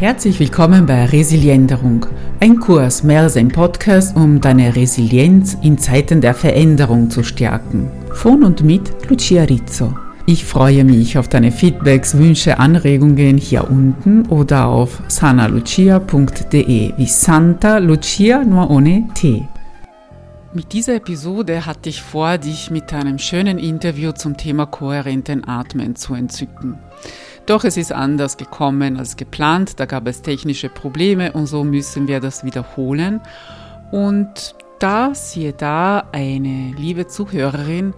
Herzlich willkommen bei Resilienderung, ein Kurs mehr als ein Podcast, um deine Resilienz in Zeiten der Veränderung zu stärken. Von und mit Lucia Rizzo. Ich freue mich auf deine Feedbacks, Wünsche, Anregungen hier unten oder auf sanalucia.de wie Santa Lucia nur ohne T. Mit dieser Episode hatte ich vor, dich mit einem schönen Interview zum Thema kohärenten Atmen zu entzücken. Doch es ist anders gekommen als geplant, da gab es technische Probleme und so müssen wir das wiederholen. Und da, siehe da, eine liebe Zuhörerin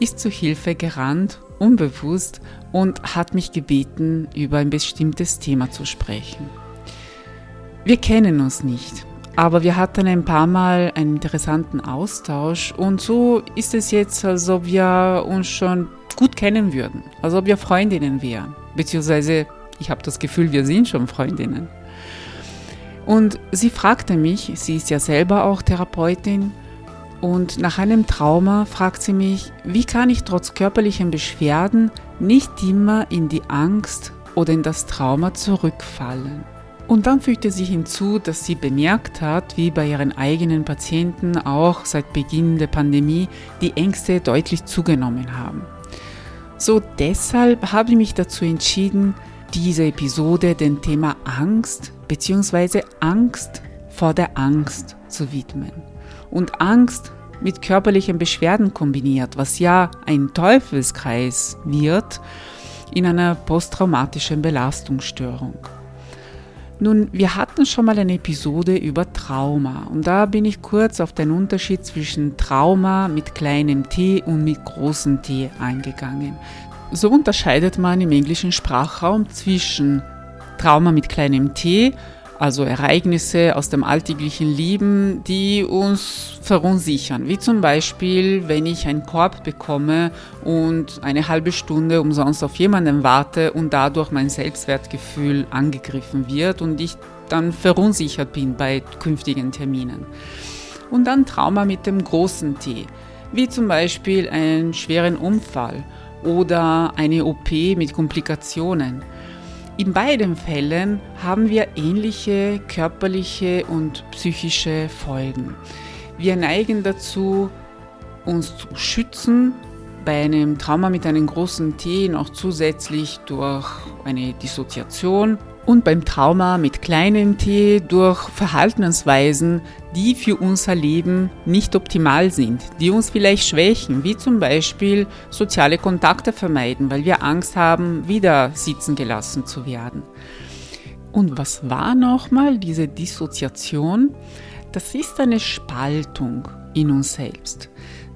ist zu Hilfe gerannt, unbewusst, und hat mich gebeten, über ein bestimmtes Thema zu sprechen. Wir kennen uns nicht, aber wir hatten ein paar Mal einen interessanten Austausch und so ist es jetzt, als ob wir uns schon gut kennen würden, als ob wir Freundinnen wären. Beziehungsweise, ich habe das Gefühl, wir sind schon Freundinnen. Und sie fragte mich, sie ist ja selber auch Therapeutin, und nach einem Trauma fragt sie mich, wie kann ich trotz körperlichen Beschwerden nicht immer in die Angst oder in das Trauma zurückfallen. Und dann fügte sie hinzu, dass sie bemerkt hat, wie bei ihren eigenen Patienten auch seit Beginn der Pandemie die Ängste deutlich zugenommen haben. So deshalb habe ich mich dazu entschieden, diese Episode dem Thema Angst bzw. Angst vor der Angst zu widmen. Und Angst mit körperlichen Beschwerden kombiniert, was ja ein Teufelskreis wird in einer posttraumatischen Belastungsstörung. Nun, wir hatten schon mal eine Episode über Trauma und da bin ich kurz auf den Unterschied zwischen Trauma mit kleinem T und mit großem T eingegangen. So unterscheidet man im englischen Sprachraum zwischen Trauma mit kleinem T also Ereignisse aus dem alltäglichen Leben, die uns verunsichern. Wie zum Beispiel, wenn ich einen Korb bekomme und eine halbe Stunde umsonst auf jemanden warte und dadurch mein Selbstwertgefühl angegriffen wird und ich dann verunsichert bin bei künftigen Terminen. Und dann Trauma mit dem großen T, wie zum Beispiel einen schweren Unfall oder eine OP mit Komplikationen in beiden Fällen haben wir ähnliche körperliche und psychische Folgen. Wir neigen dazu, uns zu schützen, bei einem Trauma mit einem großen T noch zusätzlich durch eine Dissoziation und beim Trauma mit kleinem t durch Verhaltensweisen, die für unser Leben nicht optimal sind, die uns vielleicht schwächen, wie zum Beispiel soziale Kontakte vermeiden, weil wir Angst haben, wieder sitzen gelassen zu werden. Und was war nochmal diese Dissoziation? Das ist eine Spaltung in uns selbst.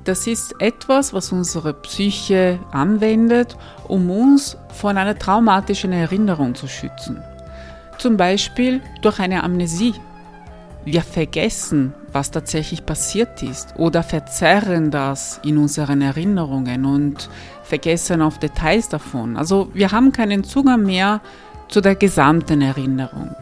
Das ist etwas, was unsere Psyche anwendet, um uns von einer traumatischen Erinnerung zu schützen. Zum Beispiel durch eine Amnesie. Wir vergessen, was tatsächlich passiert ist oder verzerren das in unseren Erinnerungen und vergessen auf Details davon. Also wir haben keinen Zugang mehr zu der gesamten Erinnerung.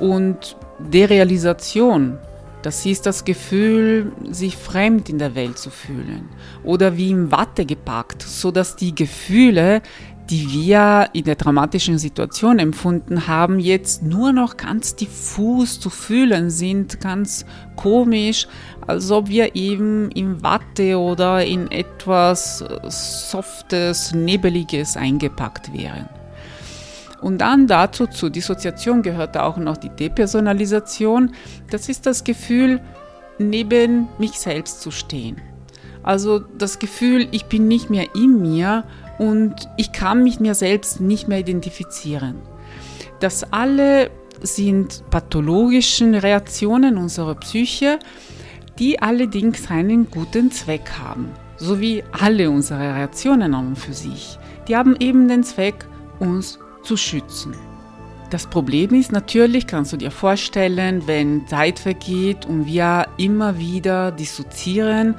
Und Derealisation, das ist das Gefühl, sich fremd in der Welt zu fühlen oder wie im Watte gepackt, sodass die Gefühle die wir in der dramatischen Situation empfunden haben, jetzt nur noch ganz diffus zu fühlen sind, ganz komisch, als ob wir eben in Watte oder in etwas Softes, Nebeliges eingepackt wären. Und dann dazu zur Dissoziation gehört auch noch die Depersonalisation. Das ist das Gefühl, neben mich selbst zu stehen. Also das Gefühl, ich bin nicht mehr in mir, und ich kann mich mir selbst nicht mehr identifizieren. Das alle sind pathologischen Reaktionen unserer Psyche, die allerdings einen guten Zweck haben, so wie alle unsere Reaktionen an und für sich. Die haben eben den Zweck, uns zu schützen. Das Problem ist natürlich, kannst du dir vorstellen, wenn Zeit vergeht und wir immer wieder dissoziieren,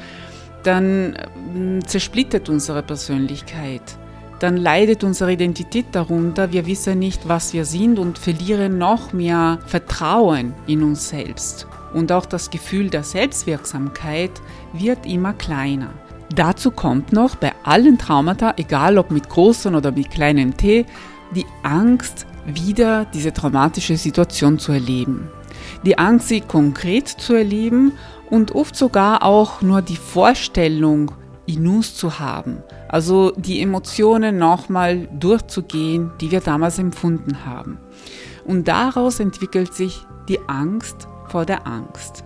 dann mm, zersplittert unsere Persönlichkeit. Dann leidet unsere Identität darunter. Wir wissen nicht, was wir sind und verlieren noch mehr Vertrauen in uns selbst. Und auch das Gefühl der Selbstwirksamkeit wird immer kleiner. Dazu kommt noch bei allen Traumata, egal ob mit großen oder mit kleinem T, die Angst, wieder diese traumatische Situation zu erleben. Die Angst, sie konkret zu erleben und oft sogar auch nur die Vorstellung in uns zu haben. Also die Emotionen nochmal durchzugehen, die wir damals empfunden haben. Und daraus entwickelt sich die Angst vor der Angst.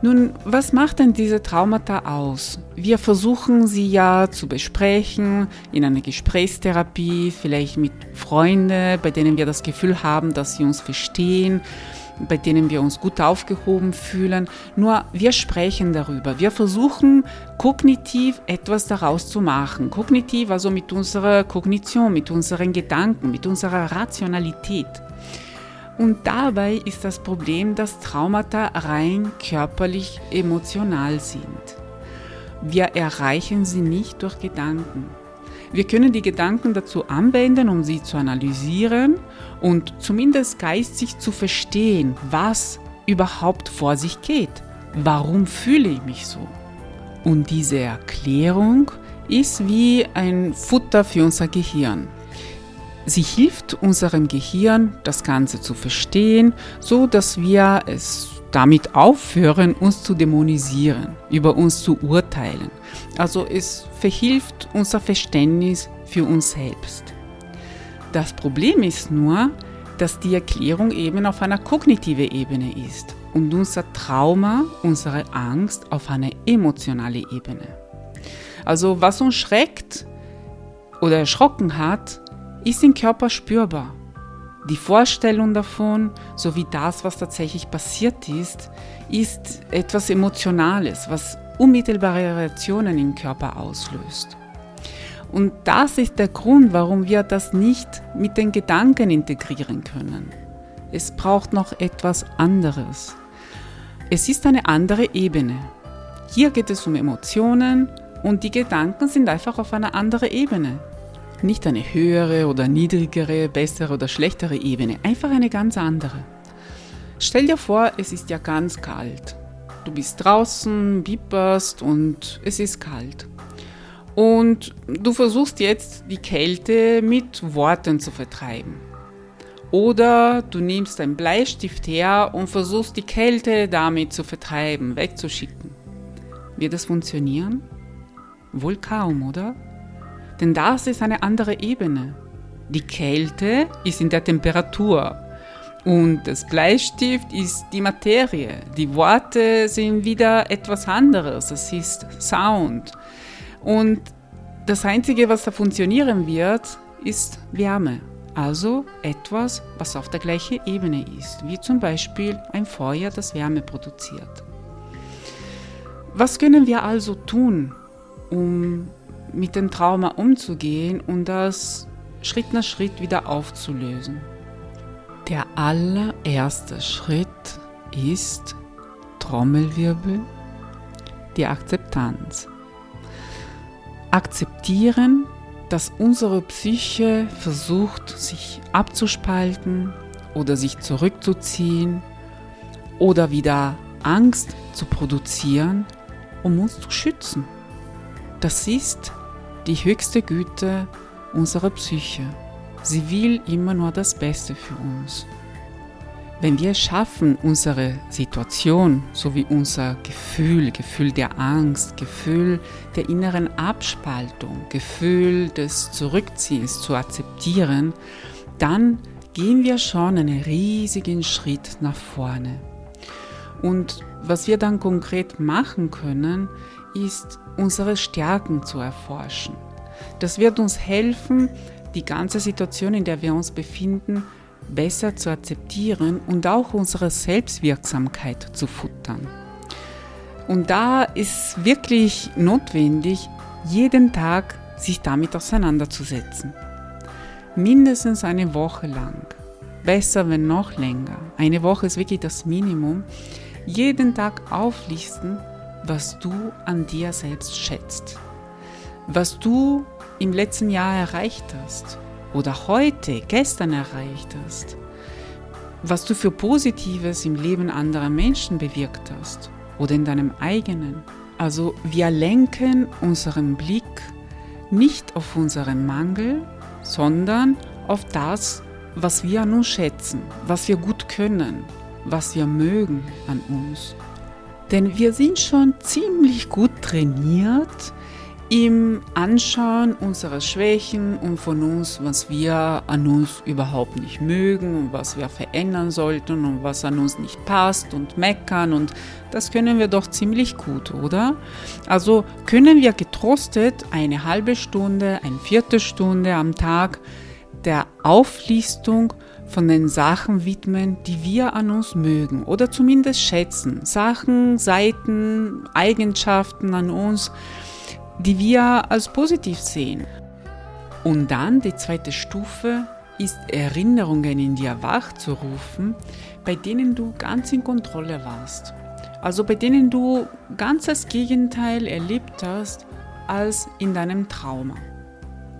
Nun, was macht denn diese Traumata aus? Wir versuchen sie ja zu besprechen in einer Gesprächstherapie, vielleicht mit Freunden, bei denen wir das Gefühl haben, dass sie uns verstehen, bei denen wir uns gut aufgehoben fühlen. Nur wir sprechen darüber. Wir versuchen kognitiv etwas daraus zu machen. Kognitiv, also mit unserer Kognition, mit unseren Gedanken, mit unserer Rationalität. Und dabei ist das Problem, dass Traumata rein körperlich emotional sind. Wir erreichen sie nicht durch Gedanken. Wir können die Gedanken dazu anwenden, um sie zu analysieren und zumindest geistig zu verstehen, was überhaupt vor sich geht. Warum fühle ich mich so? Und diese Erklärung ist wie ein Futter für unser Gehirn. Sie hilft unserem Gehirn, das Ganze zu verstehen, so dass wir es damit aufhören, uns zu dämonisieren, über uns zu urteilen. Also es verhilft unser Verständnis für uns selbst. Das Problem ist nur, dass die Erklärung eben auf einer kognitiven Ebene ist und unser Trauma, unsere Angst auf einer emotionalen Ebene. Also was uns schreckt oder erschrocken hat, ist im Körper spürbar. Die Vorstellung davon, sowie das, was tatsächlich passiert ist, ist etwas Emotionales, was unmittelbare Reaktionen im Körper auslöst. Und das ist der Grund, warum wir das nicht mit den Gedanken integrieren können. Es braucht noch etwas anderes. Es ist eine andere Ebene. Hier geht es um Emotionen und die Gedanken sind einfach auf einer anderen Ebene. Nicht eine höhere oder niedrigere, bessere oder schlechtere Ebene, einfach eine ganz andere. Stell dir vor, es ist ja ganz kalt. Du bist draußen, bipperst und es ist kalt. Und du versuchst jetzt die Kälte mit Worten zu vertreiben. Oder du nimmst einen Bleistift her und versuchst die Kälte damit zu vertreiben, wegzuschicken. Wird das funktionieren? Wohl kaum, oder? Denn das ist eine andere Ebene. Die Kälte ist in der Temperatur und das Bleistift ist die Materie. Die Worte sind wieder etwas anderes. Das ist Sound. Und das Einzige, was da funktionieren wird, ist Wärme. Also etwas, was auf der gleichen Ebene ist, wie zum Beispiel ein Feuer, das Wärme produziert. Was können wir also tun, um mit dem Trauma umzugehen und das Schritt nach Schritt wieder aufzulösen. Der allererste Schritt ist Trommelwirbel, die Akzeptanz. Akzeptieren, dass unsere Psyche versucht, sich abzuspalten oder sich zurückzuziehen oder wieder Angst zu produzieren, um uns zu schützen. Das ist die höchste Güte unserer Psyche. Sie will immer nur das Beste für uns. Wenn wir es schaffen, unsere Situation sowie unser Gefühl, Gefühl der Angst, Gefühl der inneren Abspaltung, Gefühl des Zurückziehens zu akzeptieren, dann gehen wir schon einen riesigen Schritt nach vorne. Und was wir dann konkret machen können, ist, unsere Stärken zu erforschen. Das wird uns helfen, die ganze Situation, in der wir uns befinden, besser zu akzeptieren und auch unsere Selbstwirksamkeit zu futtern. Und da ist wirklich notwendig, jeden Tag sich damit auseinanderzusetzen. Mindestens eine Woche lang. Besser, wenn noch länger. Eine Woche ist wirklich das Minimum. Jeden Tag auflisten, was du an dir selbst schätzt, was du im letzten Jahr erreicht hast oder heute, gestern erreicht hast, was du für Positives im Leben anderer Menschen bewirkt hast oder in deinem eigenen. Also wir lenken unseren Blick nicht auf unseren Mangel, sondern auf das, was wir an uns schätzen, was wir gut können, was wir mögen an uns. Denn wir sind schon ziemlich gut trainiert im Anschauen unserer Schwächen und von uns, was wir an uns überhaupt nicht mögen und was wir verändern sollten und was an uns nicht passt und meckern und das können wir doch ziemlich gut, oder? Also können wir getrostet eine halbe Stunde, eine Viertelstunde am Tag der Auflistung von den Sachen widmen, die wir an uns mögen oder zumindest schätzen. Sachen, Seiten, Eigenschaften an uns, die wir als positiv sehen. Und dann die zweite Stufe ist Erinnerungen in dir wachzurufen, bei denen du ganz in Kontrolle warst. Also bei denen du ganz das Gegenteil erlebt hast als in deinem Trauma.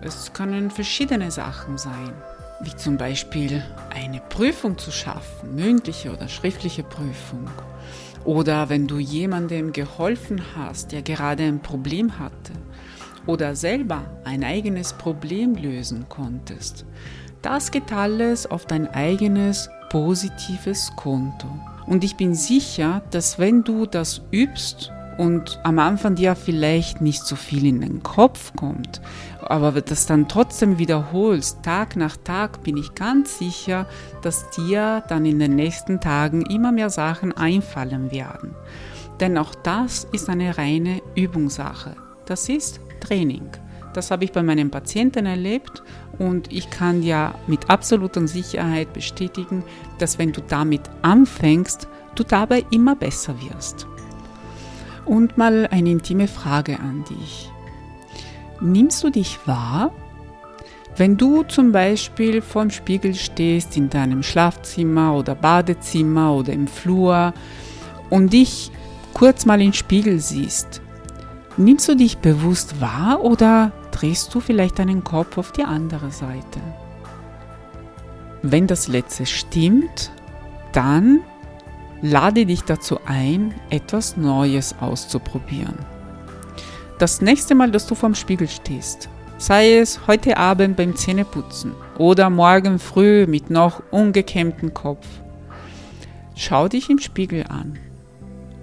Es können verschiedene Sachen sein, wie zum Beispiel eine Prüfung zu schaffen, mündliche oder schriftliche Prüfung oder wenn du jemandem geholfen hast, der gerade ein Problem hatte oder selber ein eigenes Problem lösen konntest. Das geht alles auf dein eigenes positives Konto. Und ich bin sicher, dass wenn du das übst und am Anfang dir vielleicht nicht so viel in den Kopf kommt, aber das dann trotzdem wiederholst, Tag nach Tag, bin ich ganz sicher, dass dir dann in den nächsten Tagen immer mehr Sachen einfallen werden. Denn auch das ist eine reine Übungssache. Das ist Training. Das habe ich bei meinen Patienten erlebt und ich kann dir mit absoluter Sicherheit bestätigen, dass wenn du damit anfängst, du dabei immer besser wirst. Und mal eine intime Frage an dich. Nimmst du dich wahr? Wenn du zum Beispiel vorm Spiegel stehst in deinem Schlafzimmer oder Badezimmer oder im Flur und dich kurz mal in den Spiegel siehst, nimmst du dich bewusst wahr oder drehst du vielleicht deinen Kopf auf die andere Seite? Wenn das letzte stimmt, dann lade dich dazu ein, etwas Neues auszuprobieren. Das nächste Mal, dass du vorm Spiegel stehst, sei es heute Abend beim Zähneputzen oder morgen früh mit noch ungekämmtem Kopf, schau dich im Spiegel an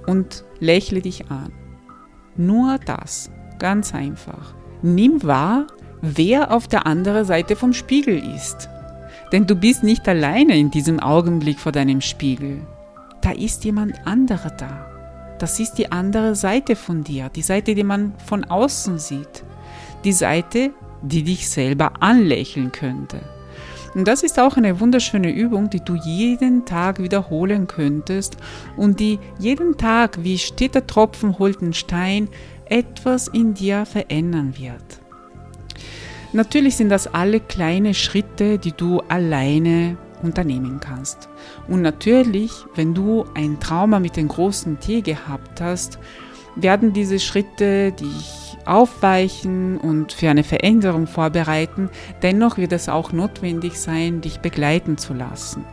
und lächle dich an. Nur das, ganz einfach. Nimm wahr, wer auf der anderen Seite vom Spiegel ist. Denn du bist nicht alleine in diesem Augenblick vor deinem Spiegel da ist jemand anderer da. Das ist die andere Seite von dir, die Seite, die man von außen sieht. Die Seite, die dich selber anlächeln könnte. Und das ist auch eine wunderschöne Übung, die du jeden Tag wiederholen könntest und die jeden Tag wie steter Tropfen holt den Stein etwas in dir verändern wird. Natürlich sind das alle kleine Schritte, die du alleine unternehmen kannst. Und natürlich, wenn du ein Trauma mit dem großen T gehabt hast, werden diese Schritte dich aufweichen und für eine Veränderung vorbereiten. Dennoch wird es auch notwendig sein, dich begleiten zu lassen.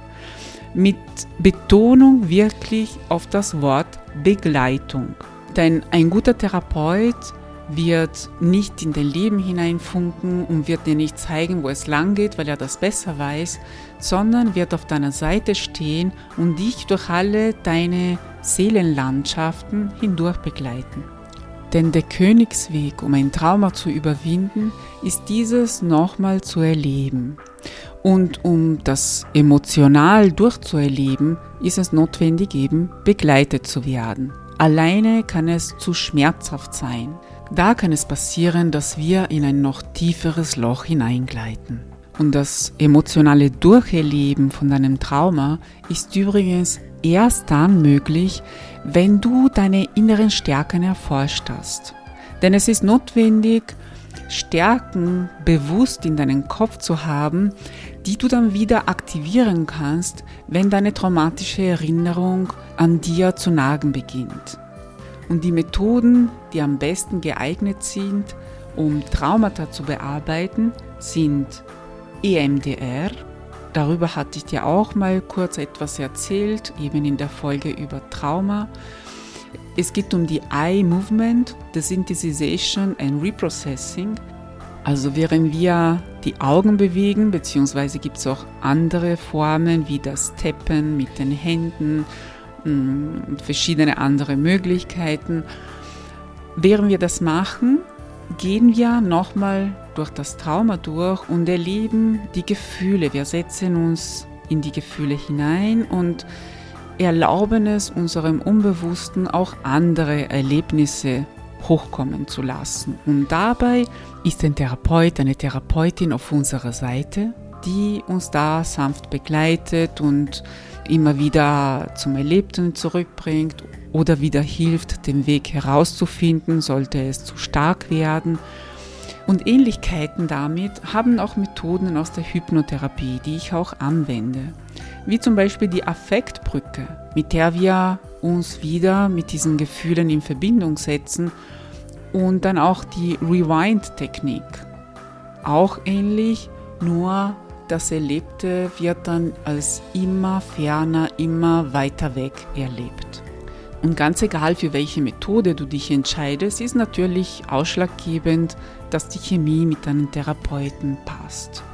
Mit Betonung wirklich auf das Wort Begleitung. Denn ein guter Therapeut wird nicht in dein Leben hineinfunken und wird dir nicht zeigen, wo es lang geht, weil er das besser weiß, sondern wird auf deiner Seite stehen und dich durch alle deine Seelenlandschaften hindurch begleiten. Denn der Königsweg, um ein Trauma zu überwinden, ist dieses nochmal zu erleben. Und um das emotional durchzuerleben, ist es notwendig eben begleitet zu werden. Alleine kann es zu schmerzhaft sein. Da kann es passieren, dass wir in ein noch tieferes Loch hineingleiten. Und das emotionale Durcherleben von deinem Trauma ist übrigens erst dann möglich, wenn du deine inneren Stärken erforscht hast. Denn es ist notwendig, Stärken bewusst in deinem Kopf zu haben, die du dann wieder aktivieren kannst, wenn deine traumatische Erinnerung an dir zu nagen beginnt. Und die Methoden, die am besten geeignet sind, um Traumata zu bearbeiten, sind EMDR. Darüber hatte ich dir auch mal kurz etwas erzählt, eben in der Folge über Trauma. Es geht um die Eye Movement, the Synthesization and Reprocessing. Also während wir die Augen bewegen, beziehungsweise gibt es auch andere Formen wie das Tappen mit den Händen, verschiedene andere Möglichkeiten. Während wir das machen, gehen wir nochmal durch das Trauma durch und erleben die Gefühle. Wir setzen uns in die Gefühle hinein und erlauben es unserem Unbewussten auch andere Erlebnisse hochkommen zu lassen. Und dabei ist ein Therapeut, eine Therapeutin auf unserer Seite, die uns da sanft begleitet und immer wieder zum Erlebten zurückbringt oder wieder hilft, den Weg herauszufinden, sollte es zu stark werden. Und Ähnlichkeiten damit haben auch Methoden aus der Hypnotherapie, die ich auch anwende. Wie zum Beispiel die Affektbrücke, mit der wir uns wieder mit diesen Gefühlen in Verbindung setzen und dann auch die Rewind-Technik. Auch ähnlich, nur das Erlebte wird dann als immer ferner, immer weiter weg erlebt. Und ganz egal, für welche Methode du dich entscheidest, ist natürlich ausschlaggebend, dass die Chemie mit deinem Therapeuten passt.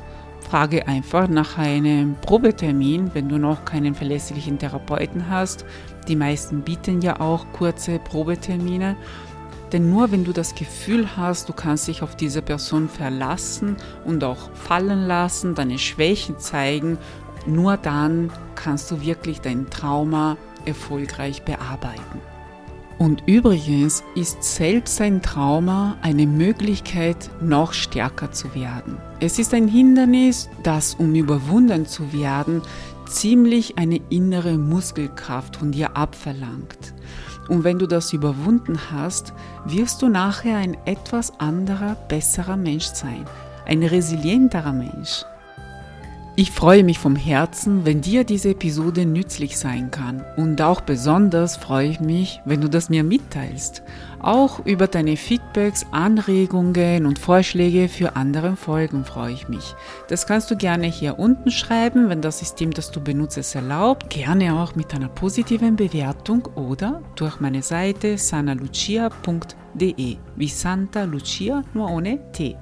Frage einfach nach einem Probetermin, wenn du noch keinen verlässlichen Therapeuten hast. Die meisten bieten ja auch kurze Probetermine. Denn nur wenn du das Gefühl hast, du kannst dich auf diese Person verlassen und auch fallen lassen, deine Schwächen zeigen, nur dann kannst du wirklich dein Trauma erfolgreich bearbeiten. Und übrigens ist selbst ein Trauma eine Möglichkeit, noch stärker zu werden. Es ist ein Hindernis, das, um überwunden zu werden, ziemlich eine innere Muskelkraft von dir abverlangt. Und wenn du das überwunden hast, wirst du nachher ein etwas anderer, besserer Mensch sein, ein resilienterer Mensch. Ich freue mich vom Herzen, wenn dir diese Episode nützlich sein kann. Und auch besonders freue ich mich, wenn du das mir mitteilst. Auch über deine Feedbacks, Anregungen und Vorschläge für andere Folgen freue ich mich. Das kannst du gerne hier unten schreiben, wenn das System, das du benutzt, es erlaubt. Gerne auch mit einer positiven Bewertung oder durch meine Seite sanalucia.de wie Santa Lucia nur ohne T.